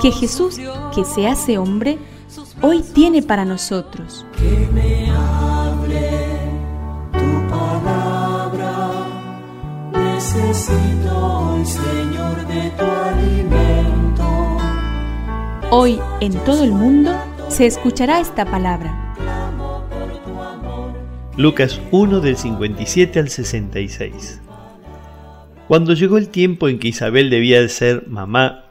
que Jesús, que se hace hombre, hoy tiene para nosotros. Que me hable tu palabra, necesito hoy, Señor, de tu alimento. Hoy en todo el mundo se escuchará esta palabra. Lucas 1 del 57 al 66. Cuando llegó el tiempo en que Isabel debía de ser mamá,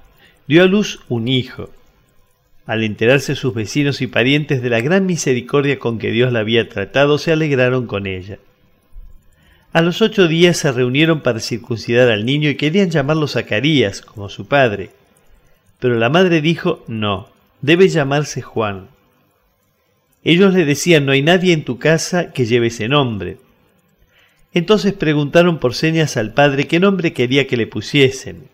dio a luz un hijo. Al enterarse sus vecinos y parientes de la gran misericordia con que Dios la había tratado, se alegraron con ella. A los ocho días se reunieron para circuncidar al niño y querían llamarlo Zacarías, como su padre. Pero la madre dijo, no, debe llamarse Juan. Ellos le decían, no hay nadie en tu casa que lleve ese nombre. Entonces preguntaron por señas al padre qué nombre quería que le pusiesen.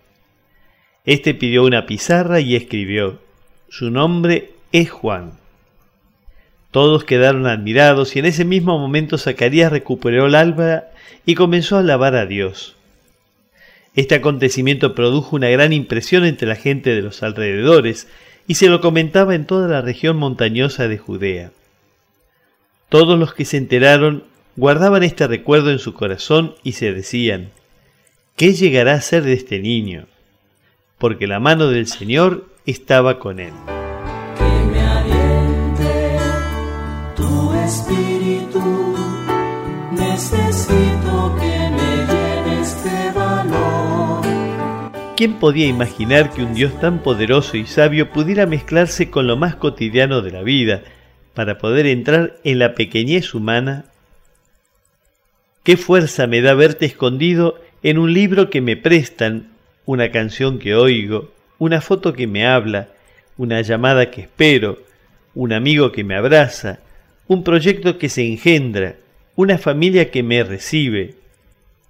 Este pidió una pizarra y escribió, su nombre es Juan. Todos quedaron admirados y en ese mismo momento Zacarías recuperó el alba y comenzó a alabar a Dios. Este acontecimiento produjo una gran impresión entre la gente de los alrededores y se lo comentaba en toda la región montañosa de Judea. Todos los que se enteraron guardaban este recuerdo en su corazón y se decían, ¿qué llegará a ser de este niño? Porque la mano del Señor estaba con él. Que me aliente tu espíritu, necesito que me llene este valor. ¿Quién podía imaginar que un Dios tan poderoso y sabio pudiera mezclarse con lo más cotidiano de la vida para poder entrar en la pequeñez humana? ¿Qué fuerza me da verte escondido en un libro que me prestan, una canción que oigo, una foto que me habla, una llamada que espero, un amigo que me abraza, un proyecto que se engendra, una familia que me recibe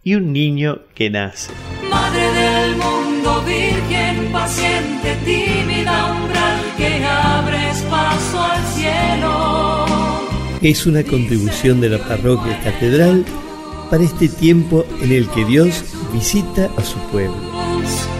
y un niño que nace? Madre del mundo, virgen, paciente, tímida, umbral que abres paso al cielo. Es una contribución de la parroquia catedral para este tiempo en el que Dios visita a su pueblo.